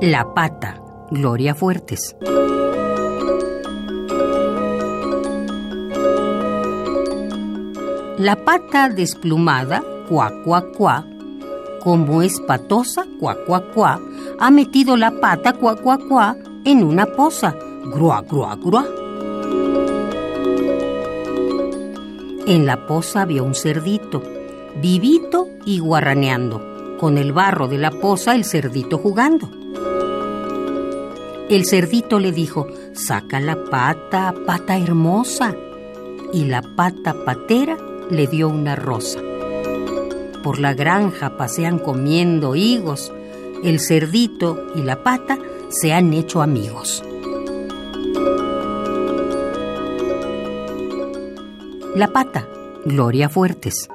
La pata, Gloria Fuertes. La pata desplumada, cuá, cuá, cuá, como es patosa, cuá, cuá, cuá, ha metido la pata, cuá, cuá, cuá, en una poza, grua, grua, grua. En la poza había un cerdito, vivito y guarraneando, con el barro de la poza el cerdito jugando. El cerdito le dijo, saca la pata, pata hermosa. Y la pata patera le dio una rosa. Por la granja pasean comiendo higos. El cerdito y la pata se han hecho amigos. La pata, Gloria Fuertes.